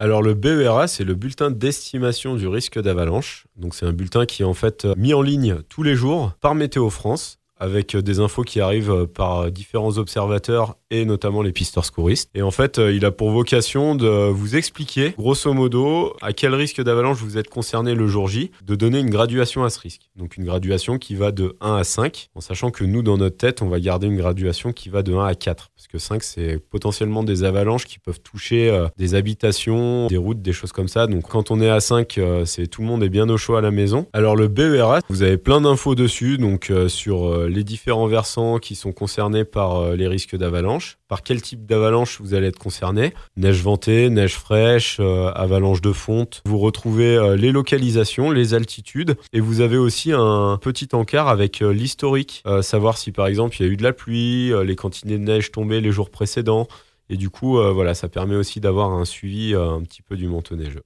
Alors le BERA, c'est le bulletin d'estimation du risque d'avalanche. Donc c'est un bulletin qui est en fait mis en ligne tous les jours par Météo France avec des infos qui arrivent par différents observateurs et notamment les pisteurs secouristes. Et en fait, il a pour vocation de vous expliquer, grosso modo, à quel risque d'avalanche vous êtes concerné le jour J, de donner une graduation à ce risque. Donc une graduation qui va de 1 à 5, en sachant que nous, dans notre tête, on va garder une graduation qui va de 1 à 4. Parce que 5, c'est potentiellement des avalanches qui peuvent toucher euh, des habitations, des routes, des choses comme ça. Donc quand on est à 5, euh, c'est tout le monde est bien au chaud à la maison. Alors le BERA, vous avez plein d'infos dessus, donc euh, sur les différents versants qui sont concernés par les risques d'avalanche, par quel type d'avalanche vous allez être concerné? Neige ventée, neige fraîche, avalanche de fonte. Vous retrouvez les localisations, les altitudes, et vous avez aussi un petit encart avec l'historique, savoir si par exemple il y a eu de la pluie, les quantités de neige tombées les jours précédents. Et du coup, euh, voilà, ça permet aussi d'avoir un suivi euh, un petit peu du manteau neigeux.